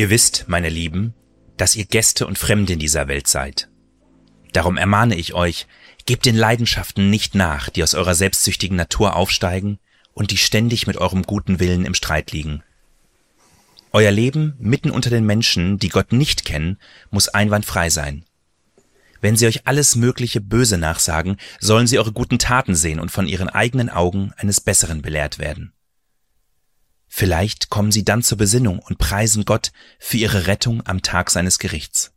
Ihr wisst, meine Lieben, dass ihr Gäste und Fremde in dieser Welt seid. Darum ermahne ich euch, gebt den Leidenschaften nicht nach, die aus eurer selbstsüchtigen Natur aufsteigen und die ständig mit eurem guten Willen im Streit liegen. Euer Leben mitten unter den Menschen, die Gott nicht kennen, muss einwandfrei sein. Wenn sie euch alles mögliche Böse nachsagen, sollen sie eure guten Taten sehen und von ihren eigenen Augen eines Besseren belehrt werden. Vielleicht kommen sie dann zur Besinnung und preisen Gott für ihre Rettung am Tag seines Gerichts.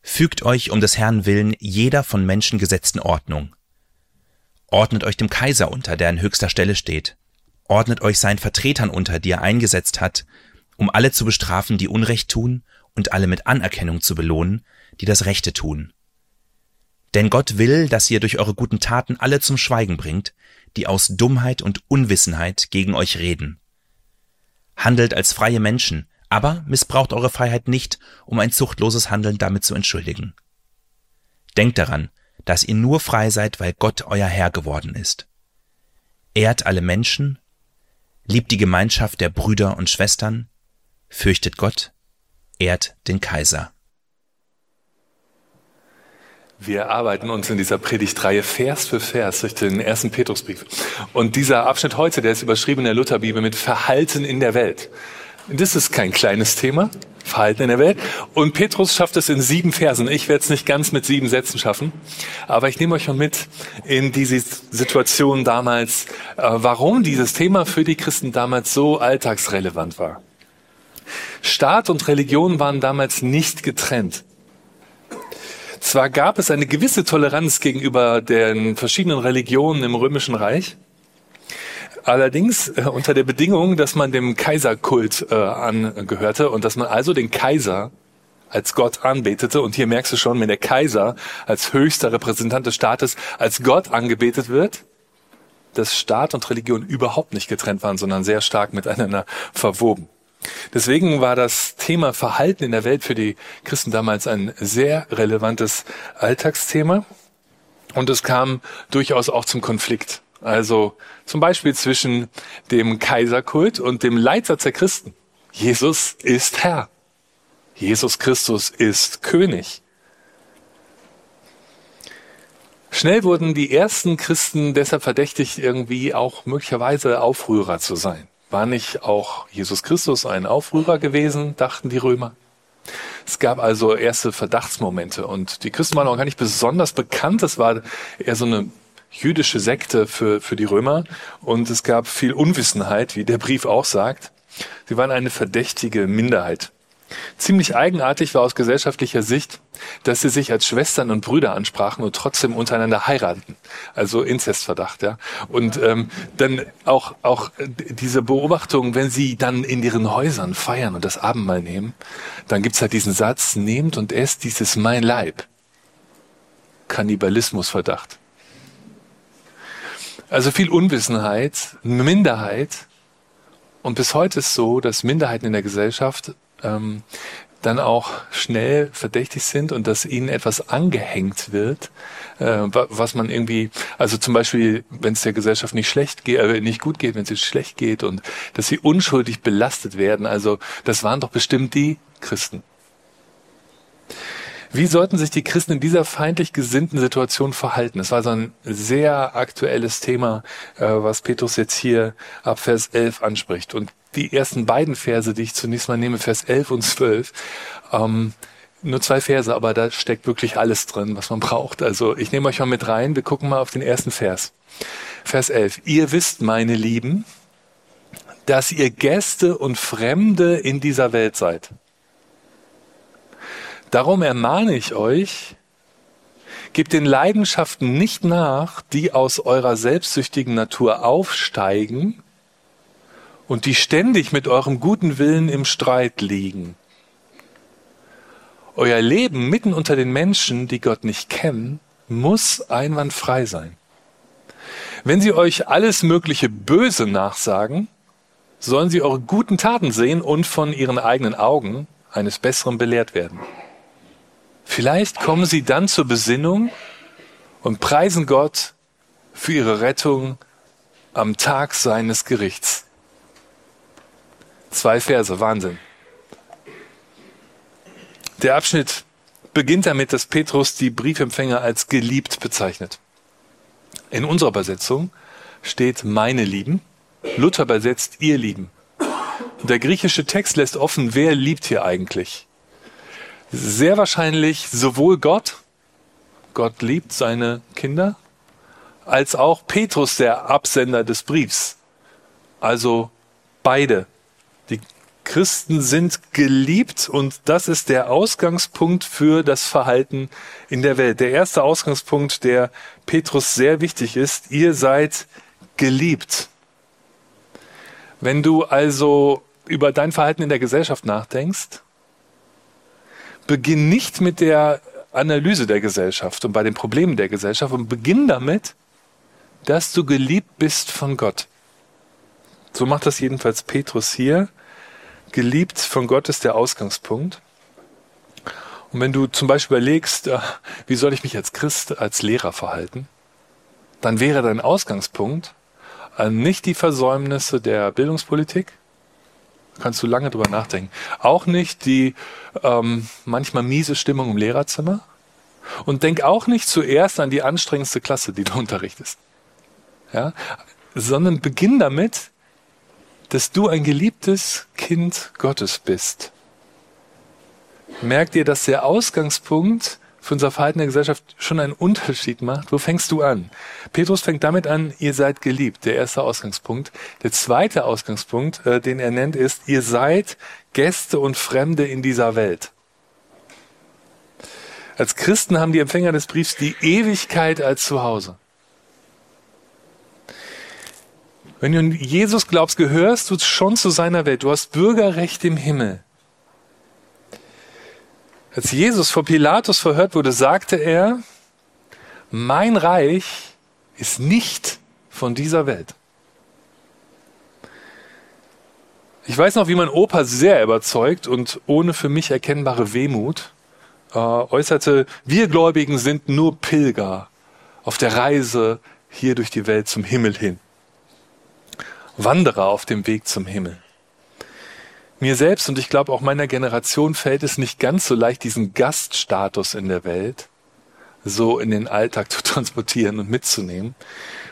Fügt euch um des Herrn willen jeder von Menschen gesetzten Ordnung. Ordnet euch dem Kaiser unter, der an höchster Stelle steht. Ordnet euch seinen Vertretern unter, die er eingesetzt hat, um alle zu bestrafen, die Unrecht tun, und alle mit Anerkennung zu belohnen, die das Rechte tun. Denn Gott will, dass ihr durch eure guten Taten alle zum Schweigen bringt, die aus Dummheit und Unwissenheit gegen euch reden. Handelt als freie Menschen, aber missbraucht eure Freiheit nicht, um ein zuchtloses Handeln damit zu entschuldigen. Denkt daran, dass ihr nur frei seid, weil Gott euer Herr geworden ist. Ehrt alle Menschen, liebt die Gemeinschaft der Brüder und Schwestern, fürchtet Gott, ehrt den Kaiser. Wir arbeiten uns in dieser Predigtreihe Vers für Vers durch den ersten Petrusbrief. Und dieser Abschnitt heute, der ist überschrieben in der Lutherbibel mit Verhalten in der Welt. Das ist kein kleines Thema, Verhalten in der Welt. Und Petrus schafft es in sieben Versen. Ich werde es nicht ganz mit sieben Sätzen schaffen, aber ich nehme euch mal mit in diese Situation damals, äh, warum dieses Thema für die Christen damals so alltagsrelevant war. Staat und Religion waren damals nicht getrennt. Zwar gab es eine gewisse Toleranz gegenüber den verschiedenen Religionen im Römischen Reich, allerdings äh, unter der Bedingung, dass man dem Kaiserkult äh, angehörte und dass man also den Kaiser als Gott anbetete. Und hier merkst du schon, wenn der Kaiser als höchster Repräsentant des Staates als Gott angebetet wird, dass Staat und Religion überhaupt nicht getrennt waren, sondern sehr stark miteinander verwoben. Deswegen war das Thema Verhalten in der Welt für die Christen damals ein sehr relevantes Alltagsthema. Und es kam durchaus auch zum Konflikt. Also zum Beispiel zwischen dem Kaiserkult und dem Leitsatz der Christen. Jesus ist Herr. Jesus Christus ist König. Schnell wurden die ersten Christen deshalb verdächtigt, irgendwie auch möglicherweise Aufrührer zu sein. War nicht auch Jesus Christus ein Aufrührer gewesen, dachten die Römer? Es gab also erste Verdachtsmomente und die Christen waren auch gar nicht besonders bekannt. Es war eher so eine jüdische Sekte für, für die Römer und es gab viel Unwissenheit, wie der Brief auch sagt. Sie waren eine verdächtige Minderheit. Ziemlich eigenartig war aus gesellschaftlicher Sicht, dass sie sich als Schwestern und Brüder ansprachen und trotzdem untereinander heiraten. Also Inzestverdacht, ja. Und ähm, dann auch auch diese Beobachtung, wenn sie dann in ihren Häusern feiern und das Abendmahl nehmen, dann gibt's halt diesen Satz: Nehmt und esst, dies ist mein Leib. Kannibalismusverdacht. Also viel Unwissenheit, Minderheit. Und bis heute ist so, dass Minderheiten in der Gesellschaft ähm, dann auch schnell verdächtig sind und dass ihnen etwas angehängt wird, äh, was man irgendwie, also zum Beispiel, wenn es der Gesellschaft nicht schlecht geht, äh, nicht gut geht, wenn es schlecht geht und dass sie unschuldig belastet werden. Also das waren doch bestimmt die Christen. Wie sollten sich die Christen in dieser feindlich gesinnten Situation verhalten? Das war so ein sehr aktuelles Thema, äh, was Petrus jetzt hier ab Vers 11 anspricht. Und die ersten beiden Verse, die ich zunächst mal nehme, Vers 11 und 12, ähm, nur zwei Verse, aber da steckt wirklich alles drin, was man braucht. Also ich nehme euch mal mit rein, wir gucken mal auf den ersten Vers. Vers 11. Ihr wisst, meine Lieben, dass ihr Gäste und Fremde in dieser Welt seid. Darum ermahne ich euch, gebt den Leidenschaften nicht nach, die aus eurer selbstsüchtigen Natur aufsteigen und die ständig mit eurem guten Willen im Streit liegen. Euer Leben mitten unter den Menschen, die Gott nicht kennen, muss einwandfrei sein. Wenn sie euch alles mögliche Böse nachsagen, sollen sie eure guten Taten sehen und von ihren eigenen Augen eines Besseren belehrt werden. Vielleicht kommen sie dann zur Besinnung und preisen Gott für ihre Rettung am Tag seines Gerichts. Zwei Verse, Wahnsinn. Der Abschnitt beginnt damit, dass Petrus die Briefempfänger als geliebt bezeichnet. In unserer Übersetzung steht meine Lieben. Luther übersetzt ihr Lieben. Der griechische Text lässt offen, wer liebt hier eigentlich. Sehr wahrscheinlich sowohl Gott, Gott liebt seine Kinder, als auch Petrus, der Absender des Briefs. Also beide. Christen sind geliebt und das ist der Ausgangspunkt für das Verhalten in der Welt. Der erste Ausgangspunkt, der Petrus sehr wichtig ist, ihr seid geliebt. Wenn du also über dein Verhalten in der Gesellschaft nachdenkst, beginn nicht mit der Analyse der Gesellschaft und bei den Problemen der Gesellschaft und beginn damit, dass du geliebt bist von Gott. So macht das jedenfalls Petrus hier. Geliebt von Gott ist der Ausgangspunkt. Und wenn du zum Beispiel überlegst, äh, wie soll ich mich als Christ, als Lehrer verhalten, dann wäre dein Ausgangspunkt äh, nicht die Versäumnisse der Bildungspolitik, kannst du lange drüber nachdenken. Auch nicht die ähm, manchmal miese Stimmung im Lehrerzimmer. Und denk auch nicht zuerst an die anstrengendste Klasse, die du unterrichtest. Ja? Sondern beginn damit, dass du ein geliebtes Kind Gottes bist. Merk dir, dass der Ausgangspunkt für unser Verhalten der Gesellschaft schon einen Unterschied macht. Wo fängst du an? Petrus fängt damit an, ihr seid geliebt, der erste Ausgangspunkt. Der zweite Ausgangspunkt, äh, den er nennt, ist, ihr seid Gäste und Fremde in dieser Welt. Als Christen haben die Empfänger des Briefs die Ewigkeit als Zuhause. Wenn du an Jesus glaubst, gehörst du schon zu seiner Welt. Du hast Bürgerrecht im Himmel. Als Jesus vor Pilatus verhört wurde, sagte er, mein Reich ist nicht von dieser Welt. Ich weiß noch, wie mein Opa sehr überzeugt und ohne für mich erkennbare Wehmut äh, äußerte, wir Gläubigen sind nur Pilger auf der Reise hier durch die Welt zum Himmel hin. Wanderer auf dem Weg zum Himmel. Mir selbst und ich glaube auch meiner Generation fällt es nicht ganz so leicht, diesen Gaststatus in der Welt so in den Alltag zu transportieren und mitzunehmen.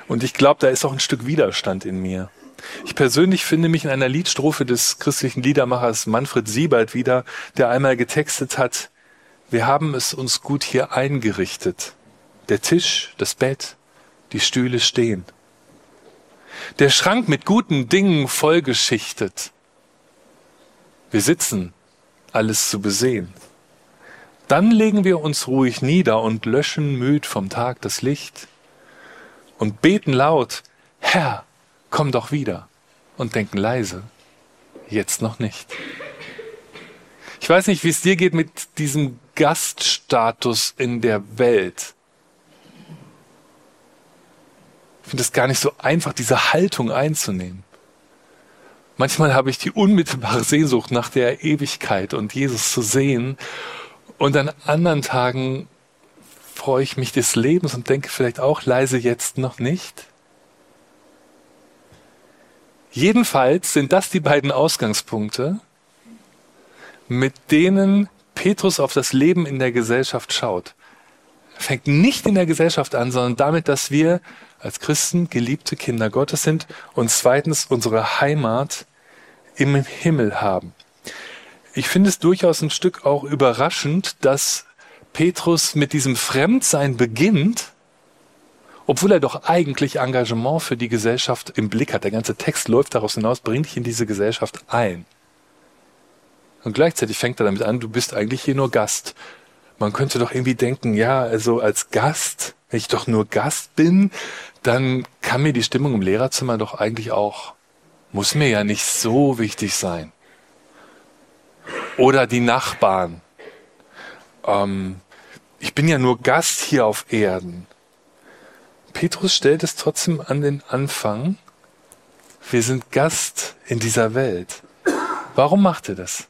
Und ich glaube, da ist auch ein Stück Widerstand in mir. Ich persönlich finde mich in einer Liedstrophe des christlichen Liedermachers Manfred Siebald wieder, der einmal getextet hat, wir haben es uns gut hier eingerichtet. Der Tisch, das Bett, die Stühle stehen. Der Schrank mit guten Dingen vollgeschichtet. Wir sitzen, alles zu besehen. Dann legen wir uns ruhig nieder und löschen müd vom Tag das Licht und beten laut, Herr, komm doch wieder und denken leise, jetzt noch nicht. Ich weiß nicht, wie es dir geht mit diesem Gaststatus in der Welt. Ich finde es gar nicht so einfach, diese Haltung einzunehmen. Manchmal habe ich die unmittelbare Sehnsucht nach der Ewigkeit und Jesus zu sehen. Und an anderen Tagen freue ich mich des Lebens und denke vielleicht auch leise jetzt noch nicht. Jedenfalls sind das die beiden Ausgangspunkte, mit denen Petrus auf das Leben in der Gesellschaft schaut. Er fängt nicht in der Gesellschaft an, sondern damit, dass wir als Christen geliebte Kinder Gottes sind und zweitens unsere Heimat im Himmel haben. Ich finde es durchaus ein Stück auch überraschend, dass Petrus mit diesem Fremdsein beginnt, obwohl er doch eigentlich Engagement für die Gesellschaft im Blick hat. Der ganze Text läuft daraus hinaus, bring dich in diese Gesellschaft ein. Und gleichzeitig fängt er damit an, du bist eigentlich hier nur Gast. Man könnte doch irgendwie denken, ja, also als Gast, wenn ich doch nur Gast bin, dann kann mir die Stimmung im Lehrerzimmer doch eigentlich auch, muss mir ja nicht so wichtig sein. Oder die Nachbarn. Ähm, ich bin ja nur Gast hier auf Erden. Petrus stellt es trotzdem an den Anfang. Wir sind Gast in dieser Welt. Warum macht er das?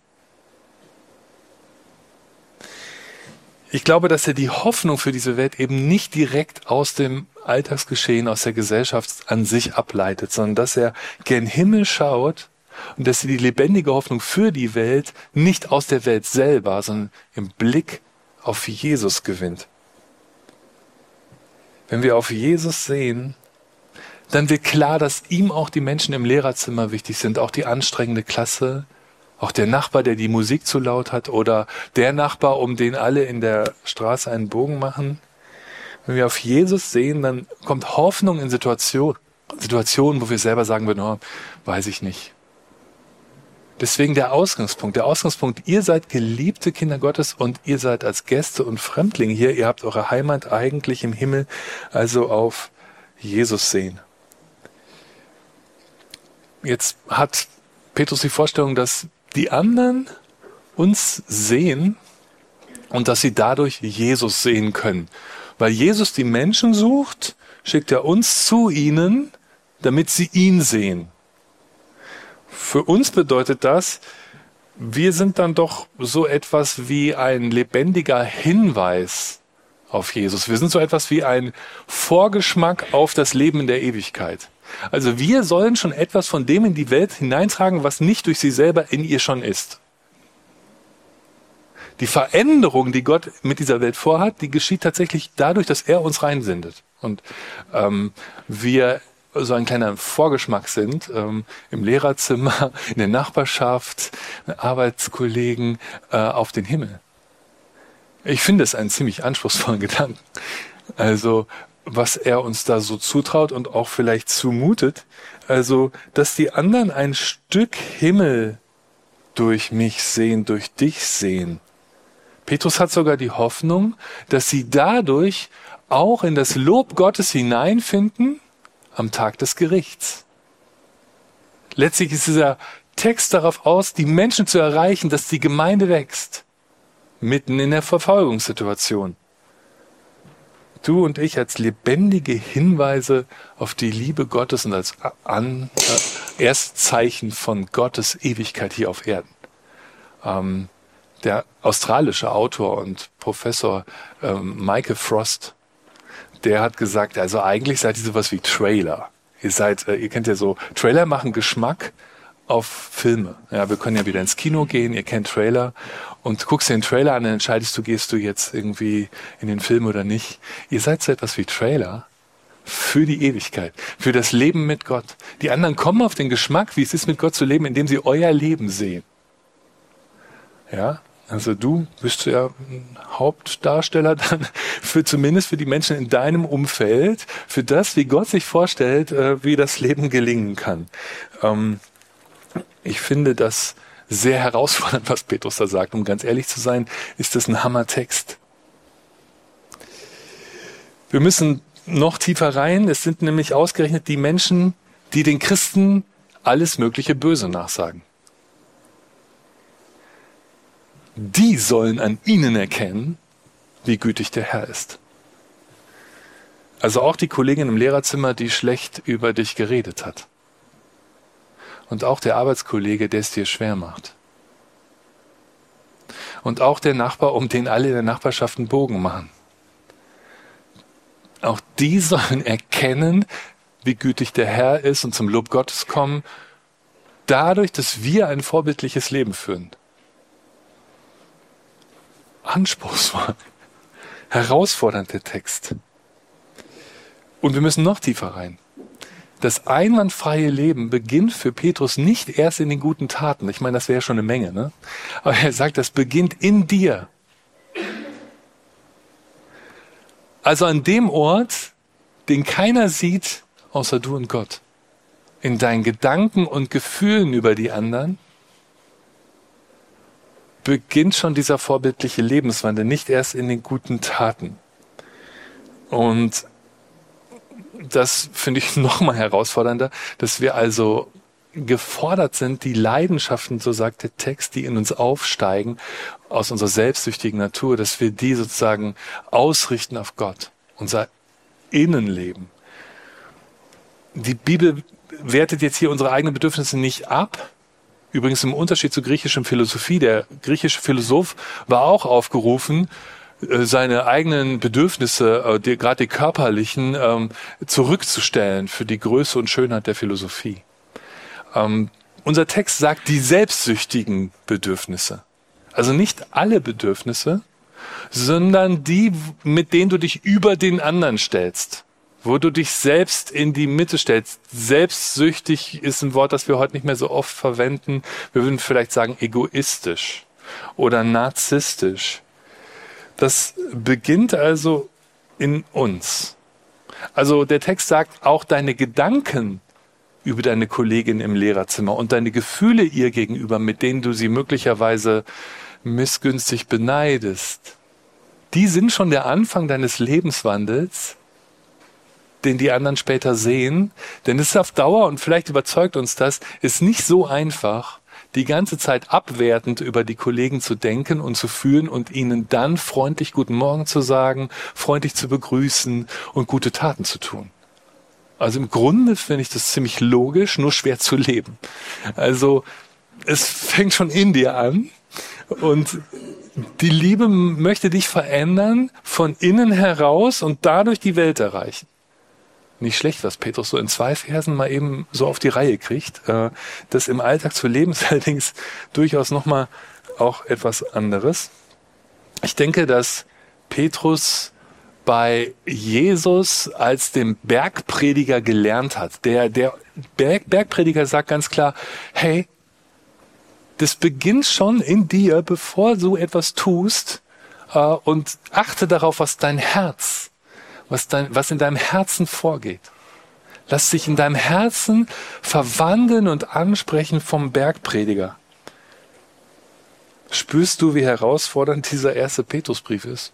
Ich glaube, dass er die Hoffnung für diese Welt eben nicht direkt aus dem Alltagsgeschehen, aus der Gesellschaft an sich ableitet, sondern dass er gen Himmel schaut und dass sie die lebendige Hoffnung für die Welt nicht aus der Welt selber, sondern im Blick auf Jesus gewinnt. Wenn wir auf Jesus sehen, dann wird klar, dass ihm auch die Menschen im Lehrerzimmer wichtig sind, auch die anstrengende Klasse, auch der Nachbar, der die Musik zu laut hat oder der Nachbar, um den alle in der Straße einen Bogen machen. Wenn wir auf Jesus sehen, dann kommt Hoffnung in Situationen, Situationen, wo wir selber sagen würden, oh, weiß ich nicht. Deswegen der Ausgangspunkt. Der Ausgangspunkt, ihr seid geliebte Kinder Gottes und ihr seid als Gäste und Fremdlinge hier. Ihr habt eure Heimat eigentlich im Himmel, also auf Jesus sehen. Jetzt hat Petrus die Vorstellung, dass die anderen uns sehen und dass sie dadurch Jesus sehen können. Weil Jesus die Menschen sucht, schickt er uns zu ihnen, damit sie ihn sehen. Für uns bedeutet das, wir sind dann doch so etwas wie ein lebendiger Hinweis auf Jesus. Wir sind so etwas wie ein Vorgeschmack auf das Leben in der Ewigkeit. Also wir sollen schon etwas von dem in die Welt hineintragen, was nicht durch sie selber in ihr schon ist. Die Veränderung, die Gott mit dieser Welt vorhat, die geschieht tatsächlich dadurch, dass er uns reinsendet. Und ähm, wir so ein kleiner Vorgeschmack sind, ähm, im Lehrerzimmer, in der Nachbarschaft, Arbeitskollegen, äh, auf den Himmel. Ich finde es einen ziemlich anspruchsvollen Gedanken. Also, was er uns da so zutraut und auch vielleicht zumutet. Also, dass die anderen ein Stück Himmel durch mich sehen, durch dich sehen. Petrus hat sogar die Hoffnung, dass sie dadurch auch in das Lob Gottes hineinfinden am Tag des Gerichts. Letztlich ist dieser Text darauf aus, die Menschen zu erreichen, dass die Gemeinde wächst, mitten in der Verfolgungssituation. Du und ich als lebendige Hinweise auf die Liebe Gottes und als An äh, Erstzeichen von Gottes Ewigkeit hier auf Erden. Ähm, der australische Autor und Professor ähm, Michael Frost der hat gesagt, also eigentlich seid ihr sowas wie Trailer. Ihr seid, äh, ihr kennt ja so, Trailer machen Geschmack auf Filme. Ja, wir können ja wieder ins Kino gehen, ihr kennt Trailer und guckst dir den Trailer an, dann entscheidest du, gehst du jetzt irgendwie in den Film oder nicht. Ihr seid so etwas wie Trailer für die Ewigkeit, für das Leben mit Gott. Die anderen kommen auf den Geschmack, wie es ist, mit Gott zu leben, indem sie euer Leben sehen. Ja, also du bist ja ein Hauptdarsteller dann für zumindest für die Menschen in deinem Umfeld, für das, wie Gott sich vorstellt, äh, wie das Leben gelingen kann. Ähm, ich finde das sehr herausfordernd, was Petrus da sagt. Um ganz ehrlich zu sein, ist das ein Hammertext. Wir müssen noch tiefer rein. Es sind nämlich ausgerechnet die Menschen, die den Christen alles mögliche Böse nachsagen. Die sollen an ihnen erkennen, wie gütig der Herr ist. Also auch die Kollegin im Lehrerzimmer, die schlecht über dich geredet hat. Und auch der Arbeitskollege, der es dir schwer macht. Und auch der Nachbar, um den alle in der Nachbarschaft einen Bogen machen. Auch die sollen erkennen, wie gütig der Herr ist und zum Lob Gottes kommen, dadurch, dass wir ein vorbildliches Leben führen anspruchsvoll, herausfordernd der Text. Und wir müssen noch tiefer rein. Das einwandfreie Leben beginnt für Petrus nicht erst in den guten Taten. Ich meine, das wäre schon eine Menge, ne? Aber er sagt, das beginnt in dir. Also an dem Ort, den keiner sieht, außer du und Gott. In deinen Gedanken und Gefühlen über die anderen beginnt schon dieser vorbildliche Lebenswandel, nicht erst in den guten Taten. Und das finde ich noch mal herausfordernder, dass wir also gefordert sind, die Leidenschaften, so sagt der Text, die in uns aufsteigen, aus unserer selbstsüchtigen Natur, dass wir die sozusagen ausrichten auf Gott, unser Innenleben. Die Bibel wertet jetzt hier unsere eigenen Bedürfnisse nicht ab, Übrigens im Unterschied zur griechischen Philosophie. Der griechische Philosoph war auch aufgerufen, äh, seine eigenen Bedürfnisse, äh, gerade die körperlichen, ähm, zurückzustellen für die Größe und Schönheit der Philosophie. Ähm, unser Text sagt die selbstsüchtigen Bedürfnisse. Also nicht alle Bedürfnisse, sondern die, mit denen du dich über den anderen stellst. Wo du dich selbst in die Mitte stellst. Selbstsüchtig ist ein Wort, das wir heute nicht mehr so oft verwenden. Wir würden vielleicht sagen egoistisch oder narzisstisch. Das beginnt also in uns. Also der Text sagt, auch deine Gedanken über deine Kollegin im Lehrerzimmer und deine Gefühle ihr gegenüber, mit denen du sie möglicherweise missgünstig beneidest, die sind schon der Anfang deines Lebenswandels, den die anderen später sehen. Denn es ist auf Dauer, und vielleicht überzeugt uns das, ist nicht so einfach, die ganze Zeit abwertend über die Kollegen zu denken und zu fühlen und ihnen dann freundlich Guten Morgen zu sagen, freundlich zu begrüßen und gute Taten zu tun. Also im Grunde finde ich das ziemlich logisch, nur schwer zu leben. Also es fängt schon in dir an und die Liebe möchte dich verändern von innen heraus und dadurch die Welt erreichen. Nicht schlecht, was Petrus so in zwei Versen mal eben so auf die Reihe kriegt. Äh, das im Alltag zu leben ist allerdings durchaus nochmal auch etwas anderes. Ich denke, dass Petrus bei Jesus als dem Bergprediger gelernt hat. Der, der Berg, Bergprediger sagt ganz klar, hey, das beginnt schon in dir, bevor du etwas tust, äh, und achte darauf, was dein Herz, was, dein, was in deinem Herzen vorgeht. Lass dich in deinem Herzen verwandeln und ansprechen vom Bergprediger. Spürst du, wie herausfordernd dieser erste Petrusbrief ist?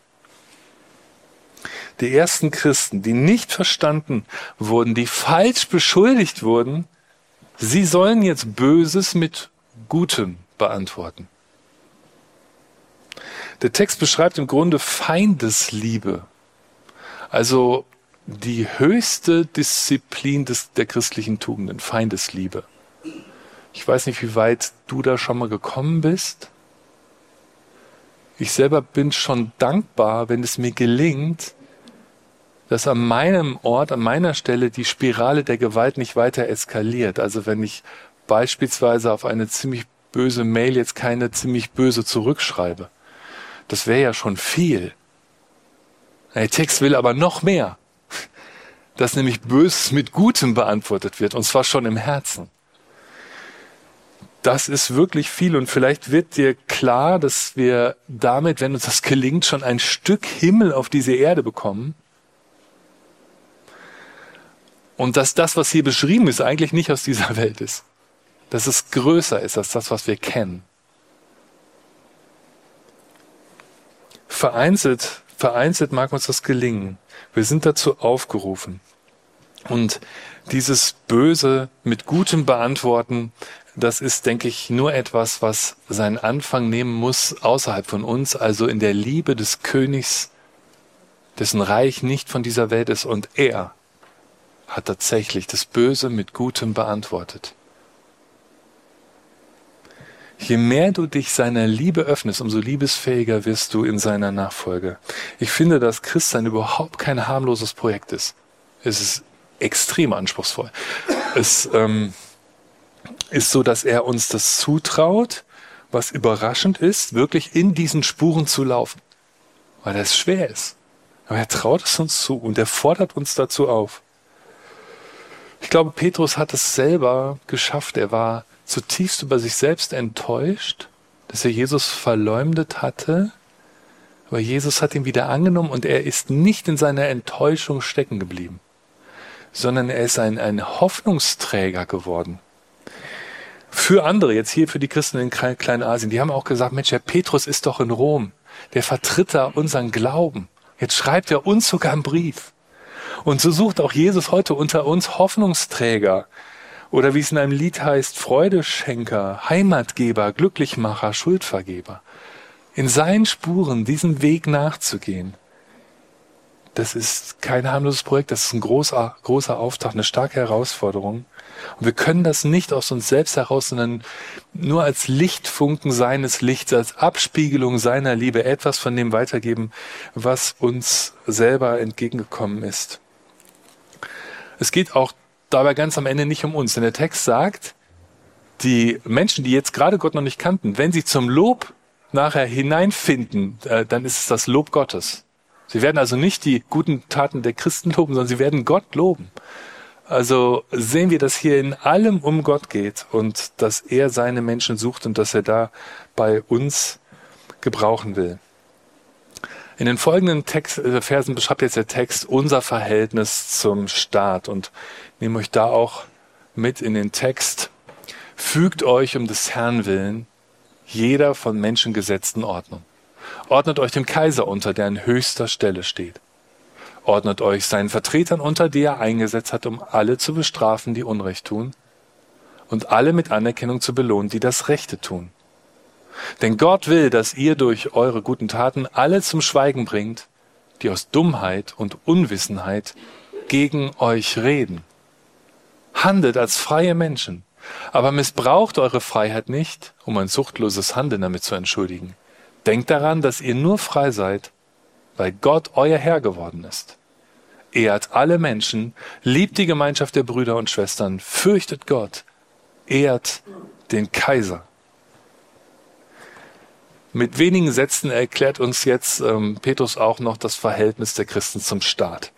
Die ersten Christen, die nicht verstanden wurden, die falsch beschuldigt wurden, sie sollen jetzt Böses mit Gutem beantworten. Der Text beschreibt im Grunde Feindesliebe, also die höchste Disziplin des, der christlichen Tugenden, Feindesliebe. Ich weiß nicht, wie weit du da schon mal gekommen bist. Ich selber bin schon dankbar, wenn es mir gelingt, dass an meinem Ort, an meiner Stelle die Spirale der Gewalt nicht weiter eskaliert. Also wenn ich beispielsweise auf eine ziemlich böse Mail jetzt keine ziemlich böse zurückschreibe. Das wäre ja schon viel. Der Text will aber noch mehr, dass nämlich Böses mit Gutem beantwortet wird, und zwar schon im Herzen. Das ist wirklich viel und vielleicht wird dir klar, dass wir damit, wenn uns das gelingt, schon ein Stück Himmel auf diese Erde bekommen. Und dass das, was hier beschrieben ist, eigentlich nicht aus dieser Welt ist dass es größer ist als das, was wir kennen. Vereinzelt, vereinzelt mag uns das gelingen. Wir sind dazu aufgerufen. Und dieses Böse mit Gutem beantworten, das ist, denke ich, nur etwas, was seinen Anfang nehmen muss außerhalb von uns, also in der Liebe des Königs, dessen Reich nicht von dieser Welt ist. Und er hat tatsächlich das Böse mit Gutem beantwortet. Je mehr du dich seiner Liebe öffnest, umso liebesfähiger wirst du in seiner Nachfolge. Ich finde, dass Christsein überhaupt kein harmloses Projekt ist. Es ist extrem anspruchsvoll. Es ähm, ist so, dass er uns das zutraut, was überraschend ist, wirklich in diesen Spuren zu laufen. Weil das schwer ist. Aber er traut es uns zu und er fordert uns dazu auf. Ich glaube, Petrus hat es selber geschafft. Er war zutiefst über sich selbst enttäuscht, dass er Jesus verleumdet hatte, aber Jesus hat ihn wieder angenommen und er ist nicht in seiner Enttäuschung stecken geblieben, sondern er ist ein, ein Hoffnungsträger geworden. Für andere, jetzt hier für die Christen in Kleinasien, die haben auch gesagt, Mensch, Herr Petrus ist doch in Rom, der vertritt da unseren Glauben. Jetzt schreibt er uns sogar einen Brief. Und so sucht auch Jesus heute unter uns Hoffnungsträger, oder wie es in einem Lied heißt, Freudeschenker, Heimatgeber, Glücklichmacher, Schuldvergeber. In seinen Spuren diesen Weg nachzugehen, das ist kein harmloses Projekt, das ist ein großer, großer Auftrag, eine starke Herausforderung. Und wir können das nicht aus uns selbst heraus, sondern nur als Lichtfunken seines Lichts, als Abspiegelung seiner Liebe etwas von dem weitergeben, was uns selber entgegengekommen ist. Es geht auch dabei ganz am Ende nicht um uns. Denn der Text sagt, die Menschen, die jetzt gerade Gott noch nicht kannten, wenn sie zum Lob nachher hineinfinden, äh, dann ist es das Lob Gottes. Sie werden also nicht die guten Taten der Christen loben, sondern sie werden Gott loben. Also sehen wir, dass hier in allem um Gott geht und dass er seine Menschen sucht und dass er da bei uns gebrauchen will. In den folgenden Text, äh, Versen beschreibt jetzt der Text unser Verhältnis zum Staat und nehme euch da auch mit in den Text. Fügt euch um des Herrn willen jeder von Menschen gesetzten Ordnung. Ordnet euch dem Kaiser unter, der an höchster Stelle steht. Ordnet euch seinen Vertretern unter, die er eingesetzt hat, um alle zu bestrafen, die Unrecht tun, und alle mit Anerkennung zu belohnen, die das Rechte tun. Denn Gott will, dass ihr durch eure guten Taten alle zum Schweigen bringt, die aus Dummheit und Unwissenheit gegen euch reden. Handelt als freie Menschen, aber missbraucht eure Freiheit nicht, um ein suchtloses Handeln damit zu entschuldigen. Denkt daran, dass ihr nur frei seid, weil Gott euer Herr geworden ist. Ehrt alle Menschen, liebt die Gemeinschaft der Brüder und Schwestern, fürchtet Gott, ehrt den Kaiser. Mit wenigen Sätzen erklärt uns jetzt ähm, Petrus auch noch das Verhältnis der Christen zum Staat.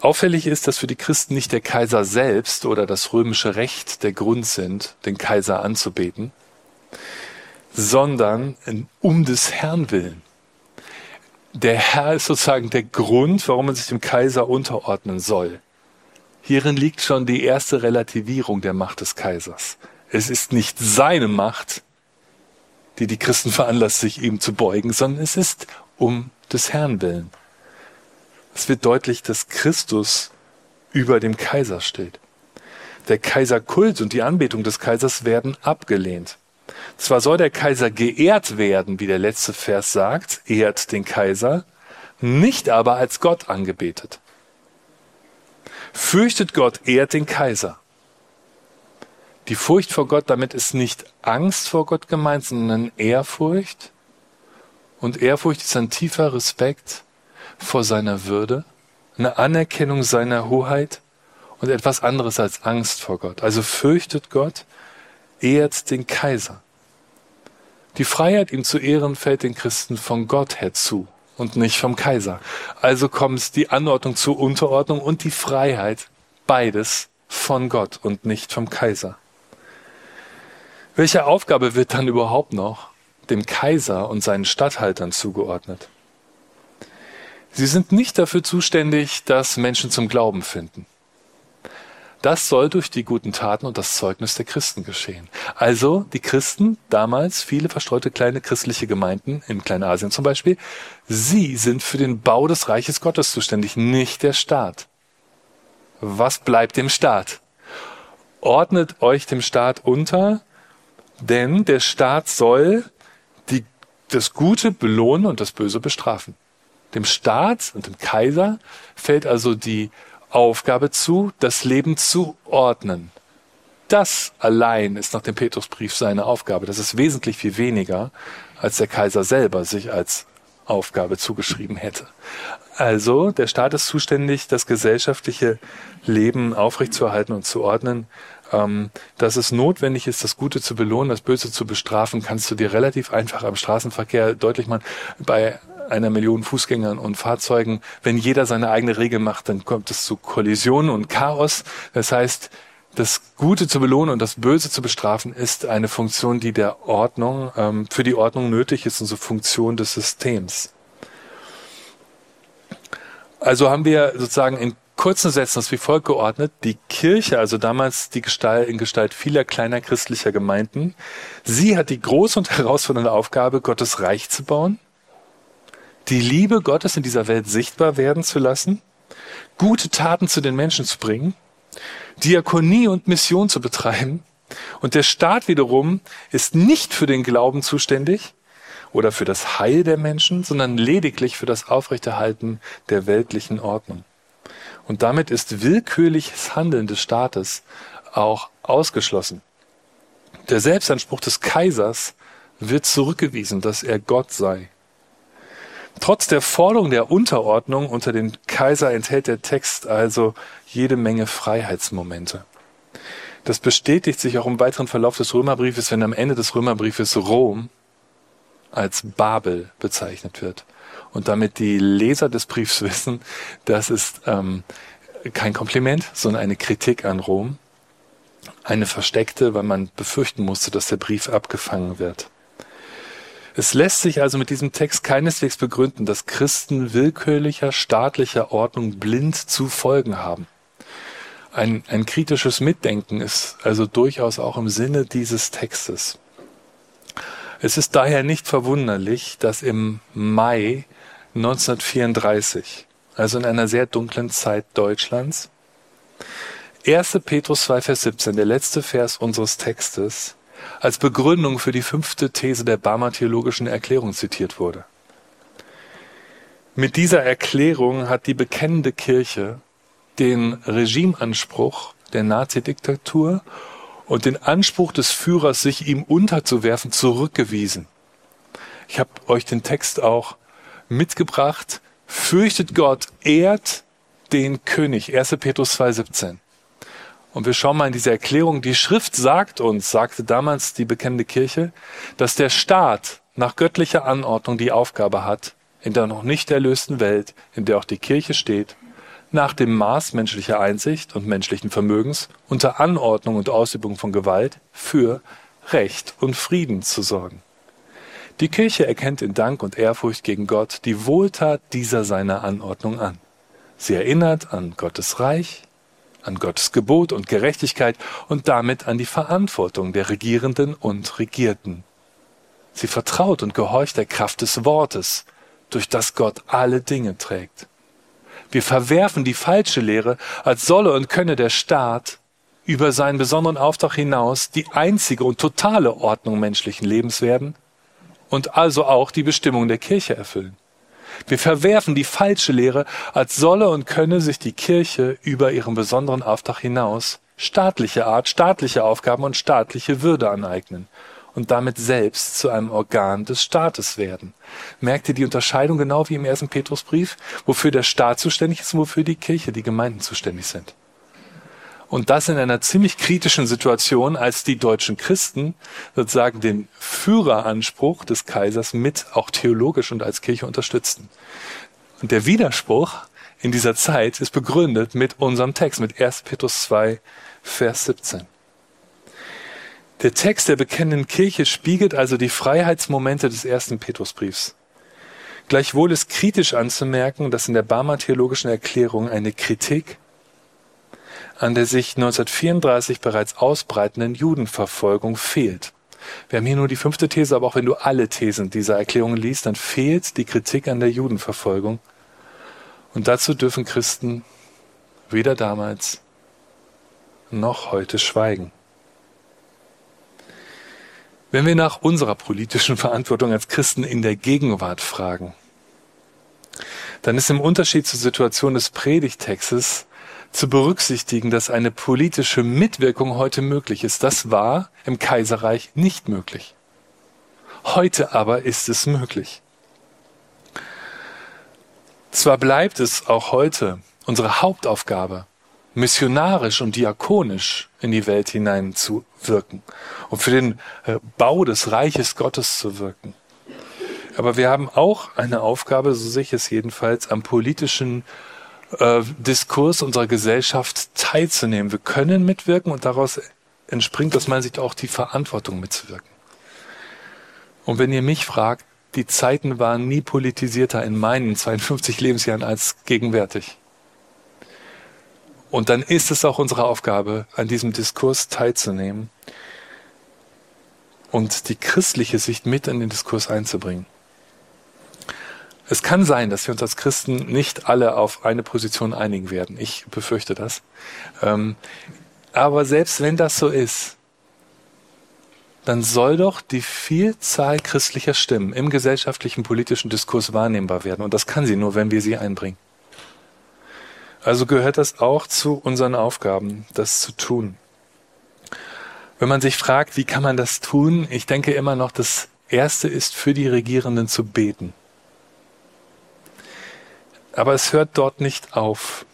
Auffällig ist, dass für die Christen nicht der Kaiser selbst oder das römische Recht der Grund sind, den Kaiser anzubeten, sondern um des Herrn willen. Der Herr ist sozusagen der Grund, warum man sich dem Kaiser unterordnen soll. Hierin liegt schon die erste Relativierung der Macht des Kaisers. Es ist nicht seine Macht, die die Christen veranlasst, sich ihm zu beugen, sondern es ist um des Herrn willen. Es wird deutlich, dass Christus über dem Kaiser steht. Der Kaiserkult und die Anbetung des Kaisers werden abgelehnt. Zwar soll der Kaiser geehrt werden, wie der letzte Vers sagt, ehrt den Kaiser, nicht aber als Gott angebetet. Fürchtet Gott, ehrt den Kaiser. Die Furcht vor Gott, damit ist nicht Angst vor Gott gemeint, sondern Ehrfurcht. Und Ehrfurcht ist ein tiefer Respekt vor seiner Würde, eine Anerkennung seiner Hoheit und etwas anderes als Angst vor Gott. Also fürchtet Gott, ehrt den Kaiser. Die Freiheit, ihm zu ehren, fällt den Christen von Gott her zu und nicht vom Kaiser. Also kommt die Anordnung zur Unterordnung und die Freiheit, beides von Gott und nicht vom Kaiser. Welche Aufgabe wird dann überhaupt noch dem Kaiser und seinen Statthaltern zugeordnet? Sie sind nicht dafür zuständig, dass Menschen zum Glauben finden. Das soll durch die guten Taten und das Zeugnis der Christen geschehen. Also die Christen, damals viele verstreute kleine christliche Gemeinden, in Kleinasien zum Beispiel, sie sind für den Bau des Reiches Gottes zuständig, nicht der Staat. Was bleibt dem Staat? Ordnet euch dem Staat unter, denn der Staat soll die, das Gute belohnen und das Böse bestrafen. Dem Staat und dem Kaiser fällt also die Aufgabe zu, das Leben zu ordnen. Das allein ist nach dem Petrusbrief seine Aufgabe. Das ist wesentlich viel weniger, als der Kaiser selber sich als Aufgabe zugeschrieben hätte. Also, der Staat ist zuständig, das gesellschaftliche Leben aufrechtzuerhalten und zu ordnen. Ähm, dass es notwendig ist, das Gute zu belohnen, das Böse zu bestrafen, kannst du dir relativ einfach am Straßenverkehr deutlich machen. Bei einer Million Fußgängern und Fahrzeugen. Wenn jeder seine eigene Regel macht, dann kommt es zu Kollisionen und Chaos. Das heißt, das Gute zu belohnen und das Böse zu bestrafen, ist eine Funktion, die der Ordnung, ähm, für die Ordnung nötig ist so Funktion des Systems. Also haben wir sozusagen in kurzen Sätzen das wie folgt geordnet. Die Kirche, also damals die Gestalt, in Gestalt vieler kleiner christlicher Gemeinden, sie hat die große und herausfordernde Aufgabe, Gottes Reich zu bauen die Liebe Gottes in dieser Welt sichtbar werden zu lassen, gute Taten zu den Menschen zu bringen, Diakonie und Mission zu betreiben. Und der Staat wiederum ist nicht für den Glauben zuständig oder für das Heil der Menschen, sondern lediglich für das Aufrechterhalten der weltlichen Ordnung. Und damit ist willkürliches Handeln des Staates auch ausgeschlossen. Der Selbstanspruch des Kaisers wird zurückgewiesen, dass er Gott sei. Trotz der Forderung der Unterordnung unter den Kaiser enthält der Text also jede Menge Freiheitsmomente. Das bestätigt sich auch im weiteren Verlauf des Römerbriefes, wenn am Ende des Römerbriefes Rom als Babel bezeichnet wird. Und damit die Leser des Briefs wissen, das ist ähm, kein Kompliment, sondern eine Kritik an Rom. Eine versteckte, weil man befürchten musste, dass der Brief abgefangen wird. Es lässt sich also mit diesem Text keineswegs begründen, dass Christen willkürlicher staatlicher Ordnung blind zu folgen haben. Ein, ein kritisches Mitdenken ist also durchaus auch im Sinne dieses Textes. Es ist daher nicht verwunderlich, dass im Mai 1934, also in einer sehr dunklen Zeit Deutschlands, 1. Petrus 2, Vers 17, der letzte Vers unseres Textes, als Begründung für die fünfte These der Barmer theologischen Erklärung zitiert wurde. Mit dieser Erklärung hat die bekennende Kirche den Regimeanspruch der Nazi-Diktatur und den Anspruch des Führers, sich ihm unterzuwerfen, zurückgewiesen. Ich habe euch den Text auch mitgebracht. Fürchtet Gott, ehrt den König. 1. Petrus 2,17. Und wir schauen mal in diese Erklärung. Die Schrift sagt uns, sagte damals die bekennende Kirche, dass der Staat nach göttlicher Anordnung die Aufgabe hat, in der noch nicht erlösten Welt, in der auch die Kirche steht, nach dem Maß menschlicher Einsicht und menschlichen Vermögens unter Anordnung und Ausübung von Gewalt für Recht und Frieden zu sorgen. Die Kirche erkennt in Dank und Ehrfurcht gegen Gott die Wohltat dieser seiner Anordnung an. Sie erinnert an Gottes Reich, an Gottes Gebot und Gerechtigkeit und damit an die Verantwortung der Regierenden und Regierten. Sie vertraut und gehorcht der Kraft des Wortes, durch das Gott alle Dinge trägt. Wir verwerfen die falsche Lehre, als solle und könne der Staat über seinen besonderen Auftrag hinaus die einzige und totale Ordnung menschlichen Lebens werden und also auch die Bestimmung der Kirche erfüllen. Wir verwerfen die falsche Lehre, als solle und könne sich die Kirche über ihren besonderen Auftrag hinaus staatliche Art, staatliche Aufgaben und staatliche Würde aneignen und damit selbst zu einem Organ des Staates werden. Merkt ihr die Unterscheidung genau wie im ersten Petrusbrief, wofür der Staat zuständig ist und wofür die Kirche, die Gemeinden zuständig sind? Und das in einer ziemlich kritischen Situation, als die deutschen Christen sozusagen den Führeranspruch des Kaisers mit auch theologisch und als Kirche unterstützten. Und der Widerspruch in dieser Zeit ist begründet mit unserem Text, mit 1. Petrus 2, Vers 17. Der Text der bekennenden Kirche spiegelt also die Freiheitsmomente des ersten Petrusbriefs. Gleichwohl ist kritisch anzumerken, dass in der Barmer theologischen Erklärung eine Kritik an der sich 1934 bereits ausbreitenden Judenverfolgung fehlt. Wir haben hier nur die fünfte These, aber auch wenn du alle Thesen dieser Erklärung liest, dann fehlt die Kritik an der Judenverfolgung. Und dazu dürfen Christen weder damals noch heute schweigen. Wenn wir nach unserer politischen Verantwortung als Christen in der Gegenwart fragen, dann ist im Unterschied zur Situation des Predigtextes zu berücksichtigen, dass eine politische Mitwirkung heute möglich ist. Das war im Kaiserreich nicht möglich. Heute aber ist es möglich. Zwar bleibt es auch heute unsere Hauptaufgabe, missionarisch und diakonisch in die Welt hinein zu wirken und für den äh, Bau des Reiches Gottes zu wirken. Aber wir haben auch eine Aufgabe, so sehe ich es jedenfalls, am politischen äh, Diskurs unserer Gesellschaft teilzunehmen. Wir können mitwirken und daraus entspringt aus meiner Sicht auch die Verantwortung mitzuwirken. Und wenn ihr mich fragt, die Zeiten waren nie politisierter in meinen 52 Lebensjahren als gegenwärtig. Und dann ist es auch unsere Aufgabe, an diesem Diskurs teilzunehmen und die christliche Sicht mit in den Diskurs einzubringen. Es kann sein, dass wir uns als Christen nicht alle auf eine Position einigen werden. Ich befürchte das. Ähm, aber selbst wenn das so ist, dann soll doch die Vielzahl christlicher Stimmen im gesellschaftlichen politischen Diskurs wahrnehmbar werden. Und das kann sie nur, wenn wir sie einbringen. Also gehört das auch zu unseren Aufgaben, das zu tun. Wenn man sich fragt, wie kann man das tun, ich denke immer noch, das Erste ist für die Regierenden zu beten. Aber es hört dort nicht auf.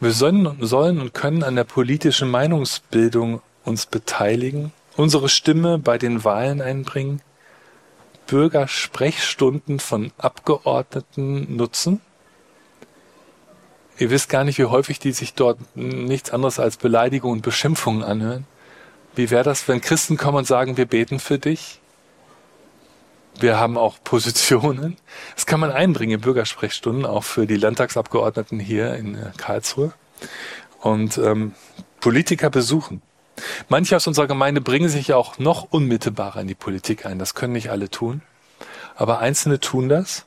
Wir sollen, und können an der politischen Meinungsbildung uns beteiligen, unsere Stimme bei den Wahlen einbringen, Bürgersprechstunden von Abgeordneten nutzen. Ihr wisst gar nicht, wie häufig die sich dort nichts anderes als Beleidigungen und Beschimpfungen anhören. Wie wäre das, wenn Christen kommen und sagen, wir beten für dich? Wir haben auch Positionen. Das kann man einbringen in Bürgersprechstunden, auch für die Landtagsabgeordneten hier in äh, Karlsruhe. Und ähm, Politiker besuchen. Manche aus unserer Gemeinde bringen sich auch noch unmittelbarer in die Politik ein. Das können nicht alle tun. Aber Einzelne tun das.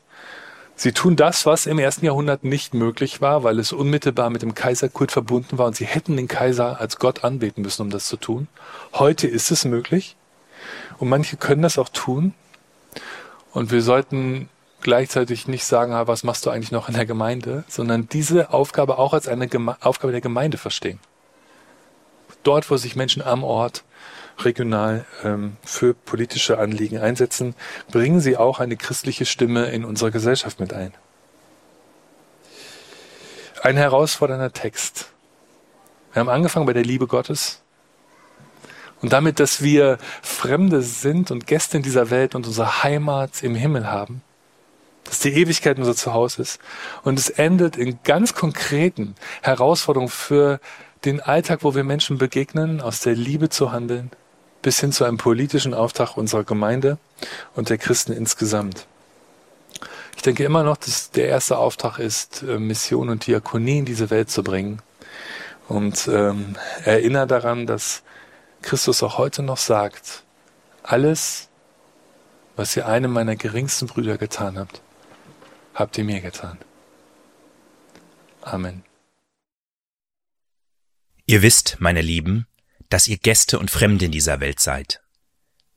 Sie tun das, was im ersten Jahrhundert nicht möglich war, weil es unmittelbar mit dem Kaiserkult verbunden war und sie hätten den Kaiser als Gott anbeten müssen, um das zu tun. Heute ist es möglich und manche können das auch tun. Und wir sollten gleichzeitig nicht sagen, was machst du eigentlich noch in der Gemeinde, sondern diese Aufgabe auch als eine Geme Aufgabe der Gemeinde verstehen. Dort, wo sich Menschen am Ort regional ähm, für politische Anliegen einsetzen, bringen sie auch eine christliche Stimme in unserer Gesellschaft mit ein. Ein herausfordernder Text. Wir haben angefangen bei der Liebe Gottes und damit, dass wir Fremde sind und Gäste in dieser Welt und unsere Heimat im Himmel haben. Dass die Ewigkeit unser Zuhause ist. Und es endet in ganz konkreten Herausforderungen für den Alltag, wo wir Menschen begegnen, aus der Liebe zu handeln, bis hin zu einem politischen Auftrag unserer Gemeinde und der Christen insgesamt. Ich denke immer noch, dass der erste Auftrag ist, äh, Mission und Diakonie in diese Welt zu bringen. Und ähm, erinnere daran, dass Christus auch heute noch sagt, alles, was ihr einem meiner geringsten Brüder getan habt, habt ihr mir getan. Amen. Ihr wisst, meine Lieben, dass ihr Gäste und Fremde in dieser Welt seid.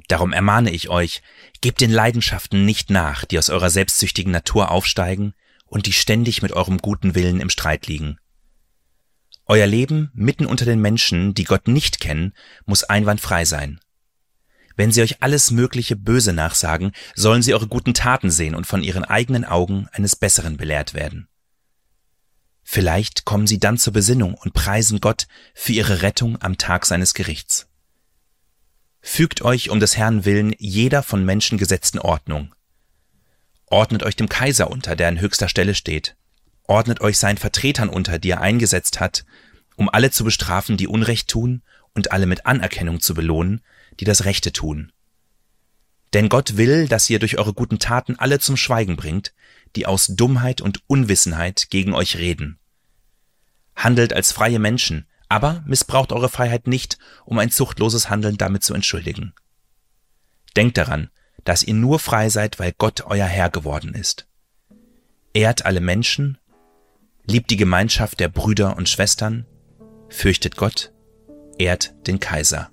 Darum ermahne ich euch, gebt den Leidenschaften nicht nach, die aus eurer selbstsüchtigen Natur aufsteigen und die ständig mit eurem guten Willen im Streit liegen. Euer Leben mitten unter den Menschen, die Gott nicht kennen, muss einwandfrei sein. Wenn sie euch alles mögliche Böse nachsagen, sollen sie eure guten Taten sehen und von ihren eigenen Augen eines Besseren belehrt werden. Vielleicht kommen sie dann zur Besinnung und preisen Gott für ihre Rettung am Tag seines Gerichts. Fügt euch um des Herrn willen jeder von Menschen gesetzten Ordnung. Ordnet euch dem Kaiser unter, der an höchster Stelle steht. Ordnet euch seinen Vertretern unter, die er eingesetzt hat, um alle zu bestrafen, die Unrecht tun, und alle mit Anerkennung zu belohnen, die das Rechte tun. Denn Gott will, dass ihr durch eure guten Taten alle zum Schweigen bringt, die aus Dummheit und Unwissenheit gegen euch reden. Handelt als freie Menschen, aber missbraucht eure Freiheit nicht, um ein zuchtloses Handeln damit zu entschuldigen. Denkt daran, dass ihr nur frei seid, weil Gott euer Herr geworden ist. Ehrt alle Menschen, liebt die Gemeinschaft der Brüder und Schwestern, fürchtet Gott, ehrt den Kaiser.